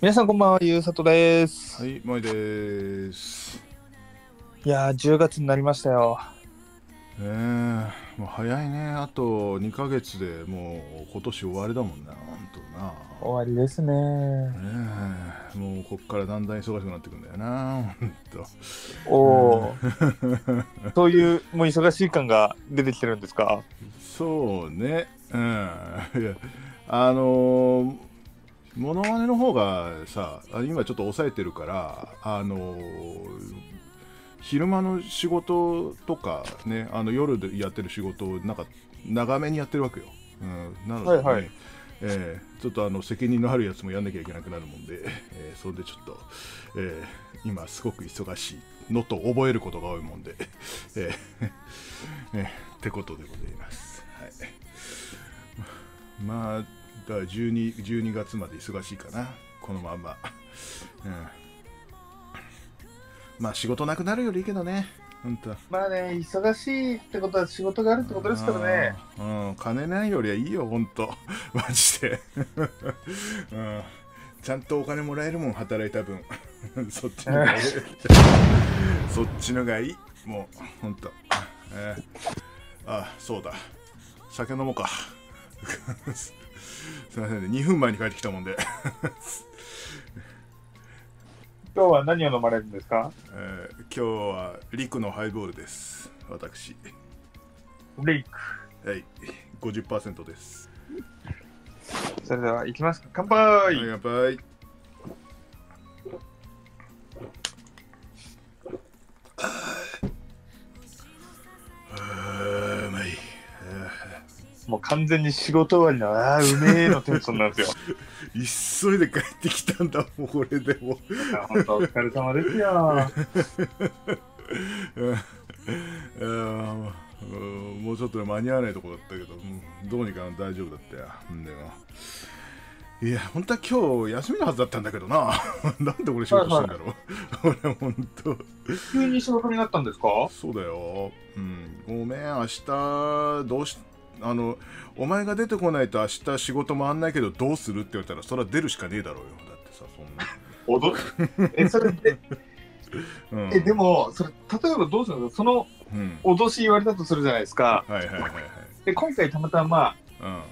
皆さんこんばんは、ゆうさとです。はい、まいです。いやー、10月になりましたよ。えー、もう早いね。あと2ヶ月でもう今年終わりだもんな、ほんとな。終わりですね。ねえもうこっからだんだん忙しくなってくんだよな、ほんと。おお、そういうもう忙しい感が出てきてるんですか？そうね。うん。いや、あのー、モノマネの方がさ、あ今ちょっと抑えてるから、あのー昼間の仕事とかね、あの夜でやってる仕事をなんか長めにやってるわけよ。うん、なので、ねはいはいえーちょっとあの責任のあるやつもやんなきゃいけなくなるもんで、えーそれでちょっと、えー今すごく忙しいのと覚えることが多いもんで、えーえーってことでございます。はい、まあ、だから 12, 12月まで忙しいかな、このまんま。うんまあ仕事なくなるよりいいけどね、本当。まあね、忙しいってことは仕事があるってことですからね。うん、金ないよりはいいよ、ほんと。マジで。うん、ちゃんとお金もらえるもん、働いた分。そっちのがいい。そっちのがいい。もう、ほんと。えーあ、そうだ。酒飲もうか。すいませんね、2分前に帰ってきたもんで。今日は何を飲まれるんですか？えー今日はリクのハイボールです。私。レイク。はい、50%です。それでは行きますか。乾杯、はい、乾杯。もう完全に仕事終わりの、ああ、うめえのテンションなんですよ。急いで帰ってきたんだもん、これでも。本当お疲れ様ですよ。うんもうちょっとで間に合わないとこだったけど、うんどうにか大丈夫だったよ。うんいや、本当は今日休みのはずだったんだけどな。なんで俺仕事してんだろう。俺、本当。急に仕事になったんですか？そうだよ。うん。ごめん、明日、どうし、あの、お前が出てこないと明日仕事回んないけどどうするって言われたら、それは出るしかねえだろうよ。だってさ、そんな。脅え、それで、うん。え、でも、それ、例えばどうするんですかそのうん。脅し言われたとするじゃないですか。はいはいはいはい。で、今回たまたま、うん。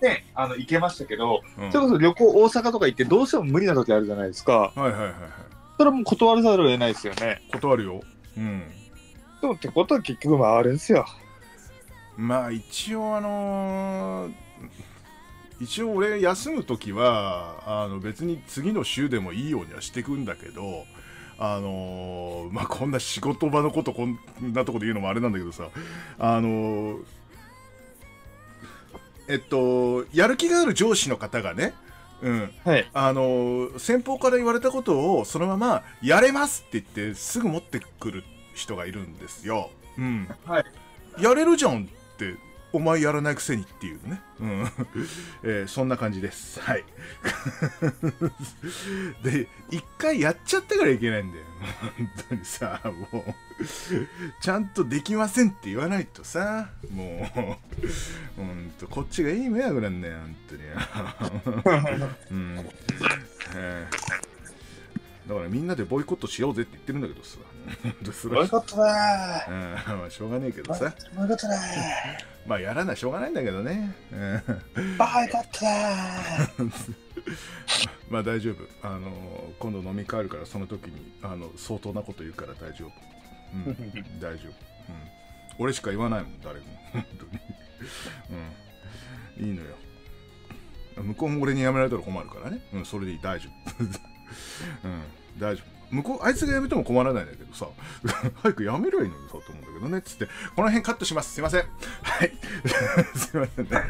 ね、あの、行けましたけど、うんそれこそ旅行大阪とか行ってどうしても無理な時あるじゃないですか。はいはいはいはい。それはもう断らざるを得ないですよね。断るよ。うん。でもってことは結局回るんですよ。まあ一応あのー一応俺休む時はあの別に次の週でもいいようにはしていくんだけどあのーまあこんな仕事場のことこんなとこで言うのもあれなんだけどさあのーえっとやる気がある上司の方がねうん、はい。あのー先方から言われたことをそのままやれますって言ってすぐ持ってくる人がいるんですよ。うん。はい。やれるじゃんって、お前やらないくせにっていうね。うん。えーそんな感じです。はい。で、一回やっちゃってからいけないんだよ。本当にさ、もう、ちゃんとできませんって言わないとさ、もう、ほんと、こっちがいい迷惑なんだよ、本当に。うん。えーだからみんなでボイコットしようぜって言ってるんだけどさ。本当それはボイコットだうん、まあしょうがねえけどさ。ーボイコットだまあやらないしょうがないんだけどね。うんーボイコットだーまあ大丈夫。あの今度飲み会あるからその時にあの相当なこと言うから大丈夫。うん、大丈夫。うん。俺しか言わないもん、誰も。本当に。うん。いいのよ。向こうも俺にやめられたら困るからね。うん、それでいい、大丈夫。うん、大丈夫。向こう、あいつがやめても困らないんだけどさ、早くやめりゃいいのにさ、と思うんだけどね、つって、この辺カットします。すいません。はい。すいませんね。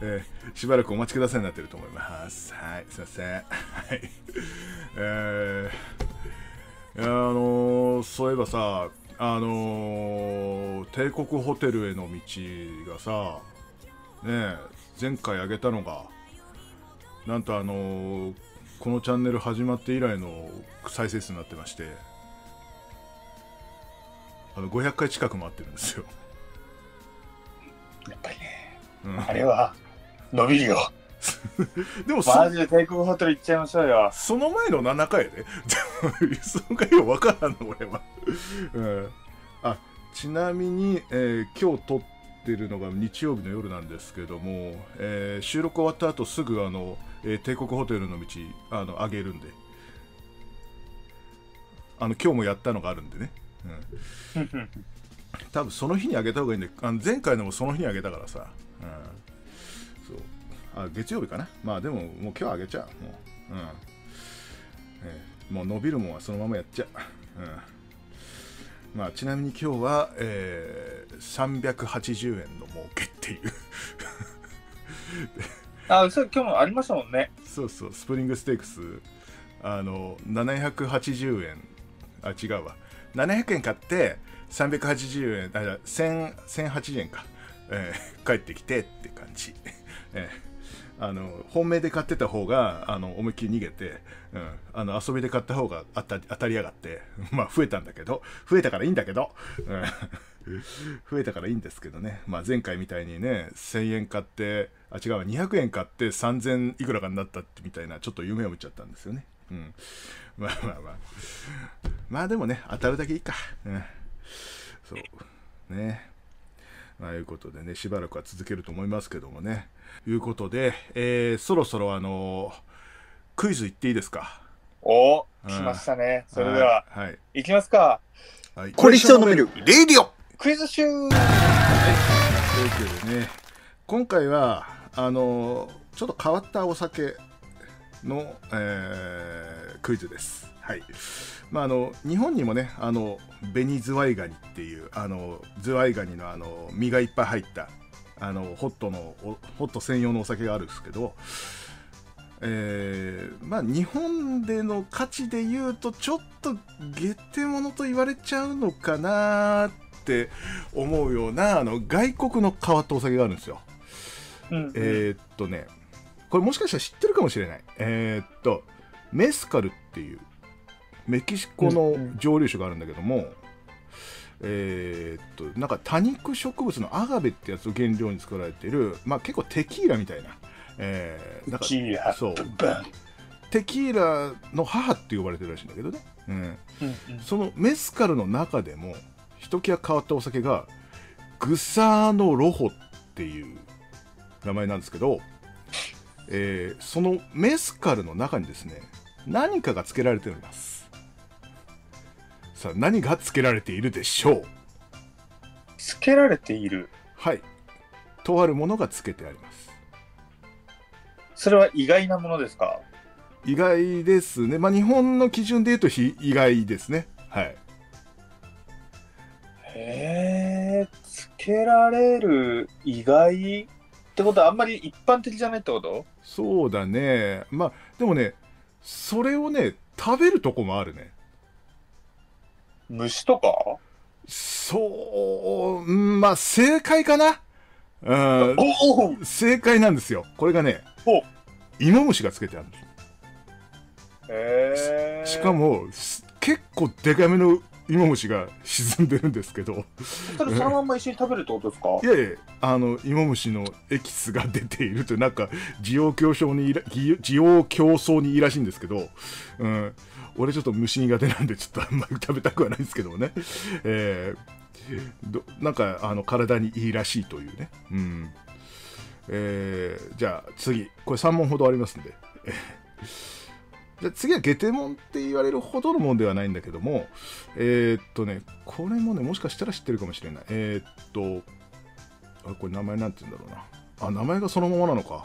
えーしばらくお待ちくださいになってると思います。はい、すいません。はい。えー、いやあのーそういえばさ、あのー帝国ホテルへの道がさ、ね、前回あげたのが、なんとあのーこのチャンネル始まって以来の再生数になってまして、あの500回近く回ってるんですよ。やっぱりね、うんあれは伸びるよ。でもそマジで帝国ホテル行っちゃいましょうよ。その前の7回で その回は分からんの俺は、うん、あちなみに、えー今日撮ってるのが日曜日の夜なんですけども、えー収録終わった後すぐあの、えー帝国ホテルの道あの上げるんで。あの今日もやったのがあるんでね、うん、多分その日にあげた方がいいんであの前回のもその日にあげたからさ、うん、そう。あ月曜日かな。まあでももう今日あげちゃう。もう、うん。えーもう伸びるもんはそのままやっちゃう、うんまあ、ちなみに今日は、えー380円の儲けっていう。あ、それ今日もありましたもんね。そうそうスプリングステークス。あの780円。あ違うわ。700円買って380円あじゃあ1000 1080円か、えー帰ってきてって感じ、えーあの本命で買ってた方があの思いっきり逃げて、うん、あの遊びで買った方が当た当たりやがって まあ増えたんだけど増えたからいいんだけど、うん、増えたからいいんですけどね、まあ、前回みたいにね1000円買ってあ違う200円買って3000いくらかになったってみたいなちょっと夢を見ちゃったんですよね、うん、まあまあまあ。まあでもね当たるだけいいか、うん、そう。ね。まあいうことでねしばらくは続けると思いますけどもね。いうことで、えーそろそろあのクイズいっていいですか？おうん。来ましたね。それでは、はい、はいいきますか。はい、これ一生飲める。レディオ。クイズ集。というわけでね今回はあのちょっと変わったお酒の、えークイズです。はいまあ、あの日本にもねあの紅ズワイガニっていうあのズワイガニのあの身がいっぱい入ったあのホットのおホット専用のお酒があるんですけど、えーまあ、日本での価値で言うとちょっと下手物と言われちゃうのかなって思うようなあの外国の変わったお酒があるんですよ。うんえーっとね、これもしかしたら知ってるかもしれない。えーっと、メスカルっていうメキシコの蒸留酒があるんだけども、えーっと、なんか多肉植物のアガベってやつを原料に作られている、まあ結構テキーラみたいな、えー、なんかキーラ。そう。テキーラの母って呼ばれてるらしいんだけどね。うん。うんうん。そのメスカルの中でもひときわ変わったお酒がグサーノロホっていう名前なんですけど、えーそのメスカルの中にですね何かが付けられておりますさあ何が付けられているでしょう？つけられている？はい。とあるものが付けてあります。それは意外なものですか？意外ですね。まあ日本の基準で言うとひ意外ですね。はい。へえ、つけられる意外ってことはあんまり一般的じゃないってこと？そうだね。まあでもねそれをね食べるとこもあるね虫とか？そう、うんまあ正解かな？うん、正解なんですよ。これがねお、芋虫がつけてあるんでへえ。す。しかも、す結構デカめの芋虫が沈んでるんですけど、それそのまんま一緒に食べるってことですか？いやいや、あの、芋虫のエキスが出ているという、なんか、需要競争にいら、需需要競争にいいらしいんですけど、うん、俺ちょっと虫苦手なんで、ちょっとあんまり食べたくはないですけどもね。えーどなんかあの体にいいらしいというね、うん。えーじゃあ次。これ3問ほどありますんで。えーじゃ次はゲテモンって言われるほどのもんではないんだけどもえーっとねこれもねもしかしたら知ってるかもしれない。えーっとあこれ名前なんて言うんだろうな。あ名前がそのままなのか。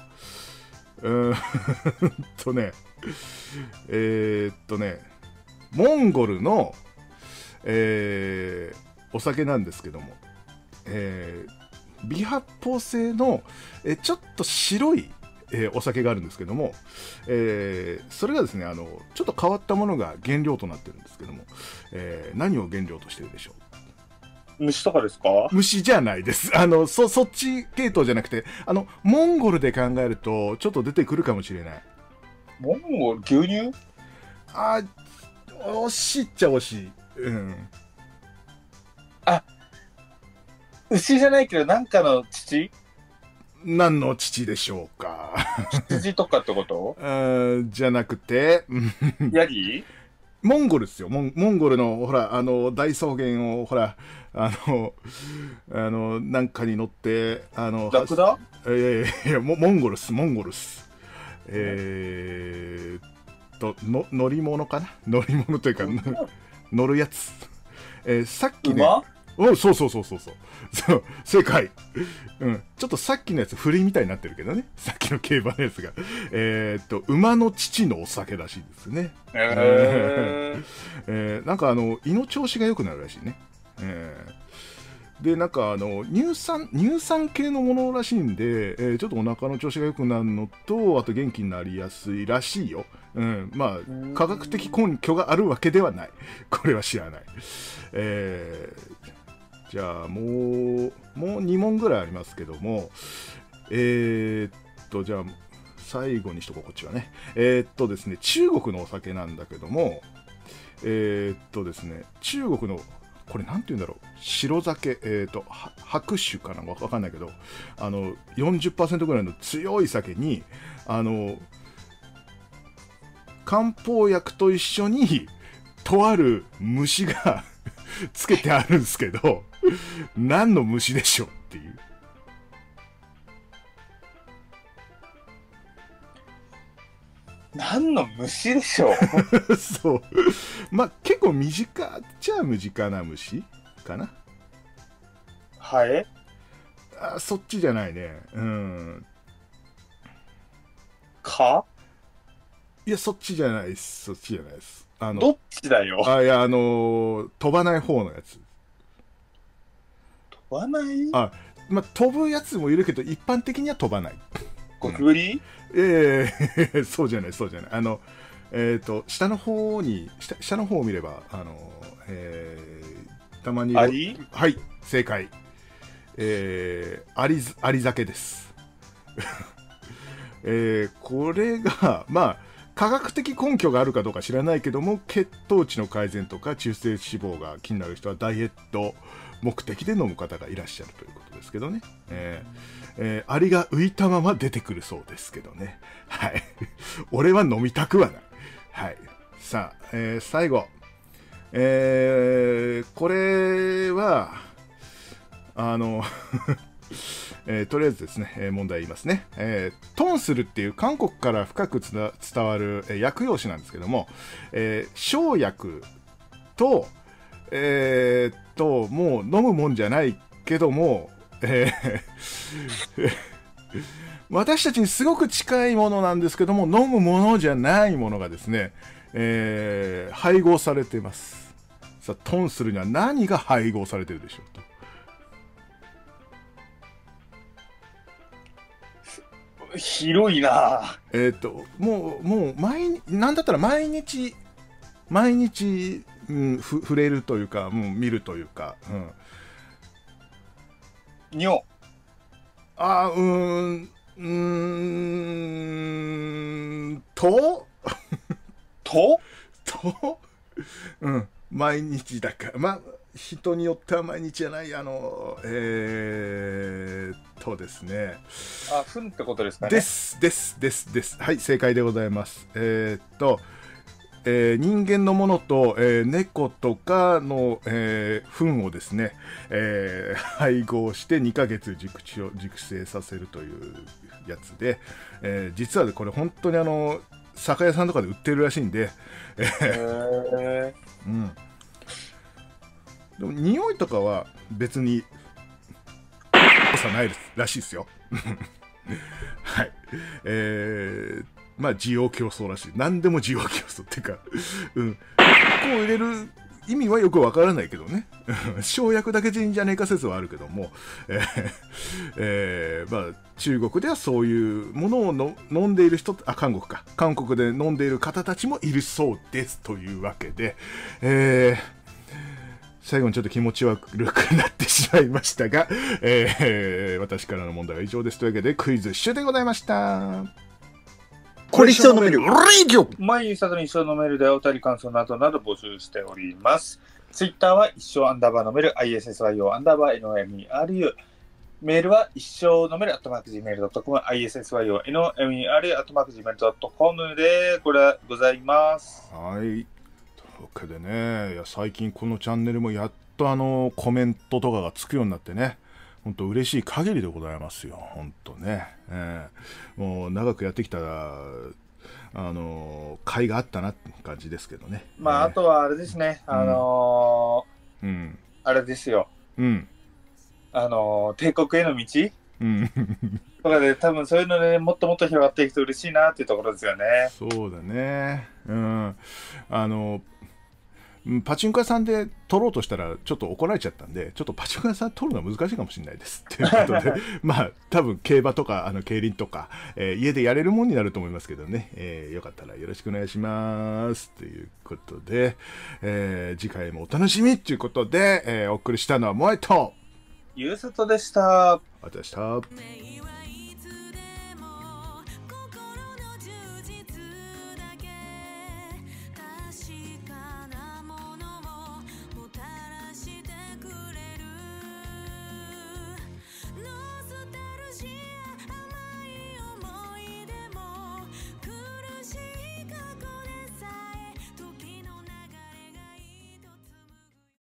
うーんとねえーっとねモンゴルのえーお酒なんですけども、えー微発泡性の、えちょっと白い、えーお酒があるんですけども、えーそれがですねあのちょっと変わったものが原料となってるんですけども、えー何を原料としてるでしょう？虫とかですか？虫じゃないです。あのそそっち系統じゃなくてあのモンゴルで考えるとちょっと出てくるかもしれない。モンゴル牛乳？あー惜しいっちゃ惜しい。うん。牛じゃないけどなんかの土？何の父でしょうか？羊とかってこと？うんじゃなくて、ヤギ？モンゴルですよ。モンモンゴルの、ほら、あの、大草原を、ほら、あの、あの、なんかに乗って、あの、ラクダ？えーいやモモンゴルス、モンゴルス。えーっと、の乗り物かな？乗り物というか、の乗るやつ。えーさっきね、馬？おそうそうそうそうそう。そう、正解。うん。ちょっとさっきのやつ、振りみたいになってるけどね。さっきの競馬のやつが。えーっと、馬の父のお酒らしいですね。えー、えーなんかあの胃の調子が良くなるらしいね、えーでなんかあの乳酸乳酸系のものらしいんで、えーちょっとお腹の調子が良くなるのとあと元気になりやすいらしいよ、うん、まあ科学的根拠があるわけではないこれは知らない、えーじゃあもうもう2問ぐらいありますけどもえーっとじゃあ最後にしとこうこっちはね。えーっとですね中国のお酒なんだけどもえーっとですね中国のこれなんて言うんだろう？白酒えっと白酒かなわかんないけどあの40%ぐらいの強い酒にあの漢方薬と一緒にとある虫が つけてあるんですけど何の虫でしょうっていう。何の虫でしょう？そう。まあ結構身近っちゃ身近な虫かな。ハエ？あそっちじゃないね。うん。蚊？いやそっちじゃないです。そっちじゃないです。あのどっちだよ？あいやあのー飛ばない方のやつ飛ばない？あまあ飛ぶやつもいるけど一般的には飛ばない。ゴキブリええそうじゃないそうじゃない。あのえっ、と下の方に下下の方を見ればあのえーたまにアリ？はい正解。えー、アリズアリ酒です。えーこれがまあ科学的根拠があるかどうか知らないけども血糖値の改善とか中性脂肪が気になる人はダイエット目的で飲む方がいらっしゃるということですけどね、えーえーアリが浮いたまま出てくるそうですけどね。はい。俺は飲みたくはない。はい。さあ、えー最後。えーこれはあの えーとりあえずですね、え問題言いますね、えートンスルっていう韓国から深く伝わる、え薬用紙なんですけども、え生薬と、えっと、もう飲むもんじゃないけども、えー 私たちにすごく近いものなんですけども、飲むものじゃないものがですね、えー配合されています。さあ、トンスルには何が配合されてるでしょうと。広いな。えーっと、もう、もう、毎日、なんだったら毎日、毎日、うん、ふ触れるというか、もう見るというか、うん。尿あーうーん、うーん、と、と？と、うん、毎日だから、まあ、人によっては毎日じゃない、あの、えー、っとですね、あふんってことですかねです、です、です、です。はい、正解でございます。えーっと、えー人間のものと、えー猫とかの、えー糞をですね、えー配合して2ヶ月熟知を熟成させるというやつで、えー実はねこれ本当にあの酒屋さんとかで売ってるらしいんで、へーうん、でも匂いとかは別にさないですらしいですよ。はい。えー、まあ需要競争らしい。何でも需要競争っていうかうん。こう入れる意味はよくわからないけどね。生薬だけでいいんじゃねえか説はあるけども、えーえーまあ、中国ではそういうものをの飲んでいる人あ韓国か。韓国で飲んでいる方たちもいるそうですというわけで、えー最後にちょっと気持ち悪くなってしまいましたが、えー私からの問題は以上ですというわけでクイズ終でございました。これ一生飲める。毎日里に一生飲めるでお便り感想などなど募集しております。ツイッターは一生アンダーバー飲める ISSYO アンダーバー NOMERU。メールは一生のメール、アットマーク Gmail.com、issyo, nomer, アットマーク Gmail.com で、これはございます。はい。わけでね、いや最近このチャンネルもやっとあのコメントとかがつくようになってね、本当嬉しい限りでございますよ、本当ね。ええもう長くやってきたら、あの、甲斐があったなって感じですけどね。まあ、あえとはあれですね、あのえうん。ーあれですよ、うん。あのー帝国への道？うん。とかで、多分そういうので、もっともっと広がっていくと嬉しいなっていうところですよね。そうだね。うん。あの、うんパチンコ屋さんで取ろうとしたらちょっと怒られちゃったんで、ちょっとパチンコ屋さん取るのは難しいかもしれないです。ということで、まあ、多分競馬とか、あの、競輪とか、えー家でやれるもんになると思いますけどね、えーよかったらよろしくお願いします。ということで、えー次回もお楽しみということで、えーお送りしたのはモエと、ユーストでした。私と、May